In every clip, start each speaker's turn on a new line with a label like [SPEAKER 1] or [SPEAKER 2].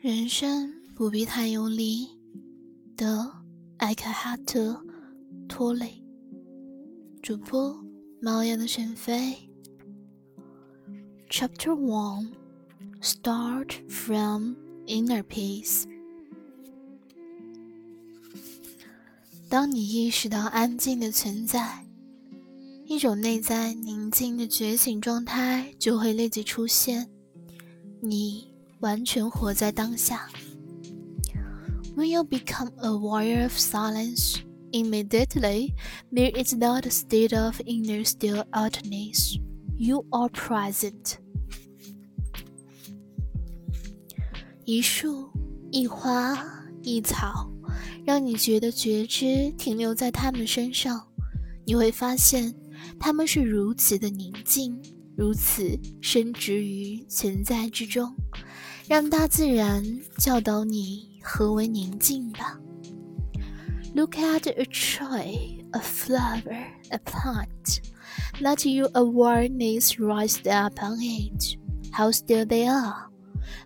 [SPEAKER 1] 人生不必太用力，的艾克哈特·托雷。主播：猫眼的沈飞。Chapter One: Start from inner peace。当你意识到安静的存在，一种内在宁静的觉醒状态就会立即出现。你。完全活在当下。When you become aware of silence immediately, there is not a state of inner stillness. You are present. 一树一花一草，让你觉得觉知停留在它们身上，你会发现他们是如此的宁静，如此深植于存在之中。让大自然教导你何为宁静吧。Look at a tree, a flower, a plant. Let your awareness rise upon it. How still they are.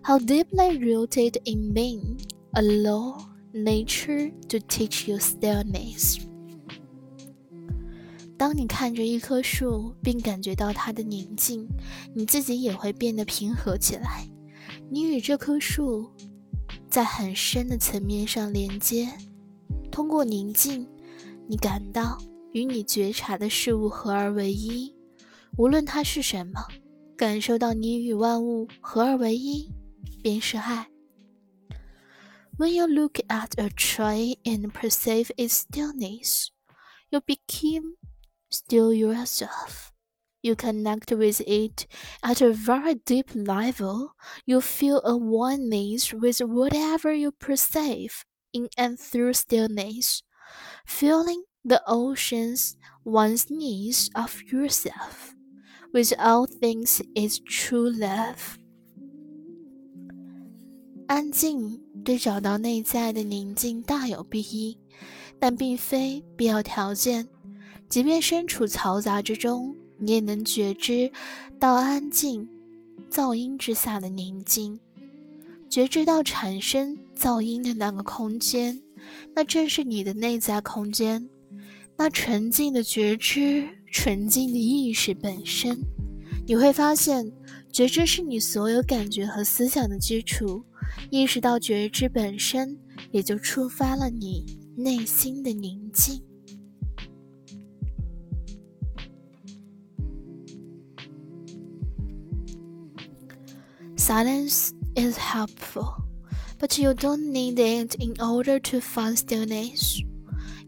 [SPEAKER 1] How deeply rooted in being. Allow nature to teach you stillness. 当你看着一棵树，并感觉到它的宁静，你自己也会变得平和起来。你与这棵树在很深的层面上连接，通过宁静，你感到与你觉察的事物合而为一，无论它是什么，感受到你与万物合而为一，便是爱。When you look at a tree and perceive its stillness, you become still yourself. You connect with it at a very deep level. You feel a oneness with whatever you perceive in and through stillness, feeling the ocean's oneness of yourself. With all things is true love. 安静对找到内在的宁静大有裨益，但并非必要条件。 即便身处嘈杂之中，你也能觉知到安静、噪音之下的宁静，觉知到产生噪音的那个空间，那正是你的内在空间，那纯净的觉知、纯净的意识本身。你会发现，觉知是你所有感觉和思想的基础。意识到觉知本身，也就触发了你内心的宁静。Silence is helpful, but you don't need it in order to find stillness.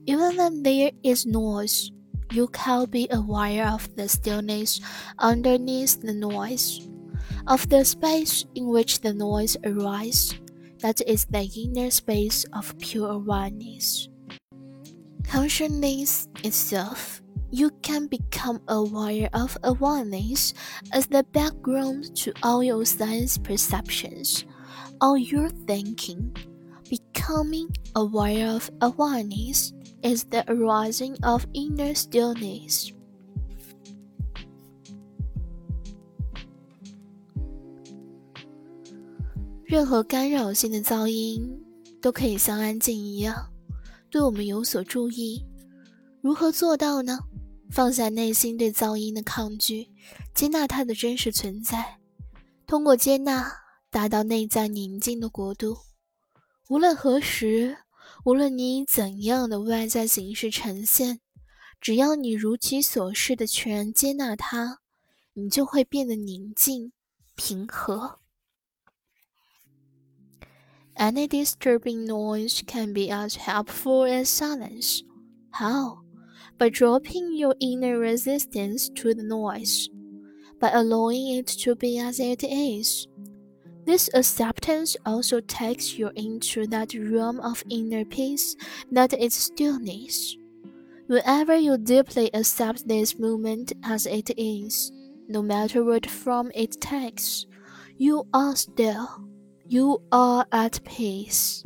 [SPEAKER 1] Even when there is noise, you can be aware of the stillness underneath the noise, of the space in which the noise arises. That is the inner space of pure awareness. Consciousness itself you can become aware of awareness as the background to all your sense perceptions, all your thinking. Becoming aware of awareness is the arising of inner stillness. 放下内心对噪音的抗拒，接纳它的真实存在。通过接纳，达到内在宁静的国度。无论何时，无论你以怎样的外在形式呈现，只要你如其所示的全然接纳它，你就会变得宁静、平和。Any disturbing noise can be as helpful as silence. How? By dropping your inner resistance to the noise, by allowing it to be as it is. This acceptance also takes you into that realm of inner peace that is stillness. Whenever you deeply accept this moment as it is, no matter what form it takes, you are still, you are at peace.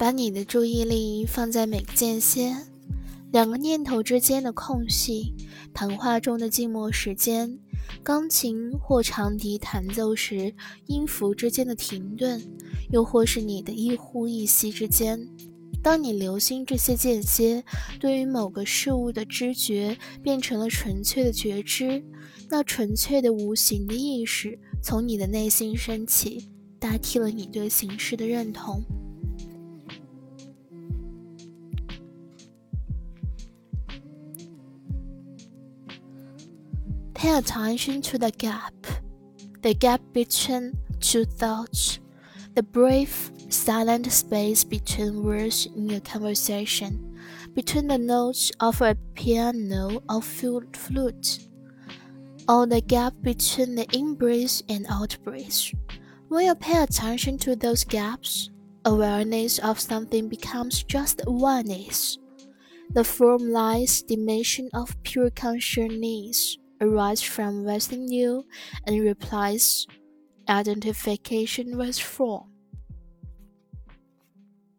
[SPEAKER 1] 把你的注意力放在每个间歇，两个念头之间的空隙，谈话中的静默时间，钢琴或长笛弹奏时音符之间的停顿，又或是你的一呼一吸之间。当你留心这些间歇，对于某个事物的知觉变成了纯粹的觉知，那纯粹的无形的意识从你的内心升起，代替了你对形式的认同。Pay attention to the gap, the gap between two thoughts, the brief, silent space between words in a conversation, between the notes of a piano or flute, or the gap between the in-breath and out-breath. When you pay attention to those gaps, awareness of something becomes just awareness. The formless dimension of pure consciousness arrives from Western New and replies identification was wrong.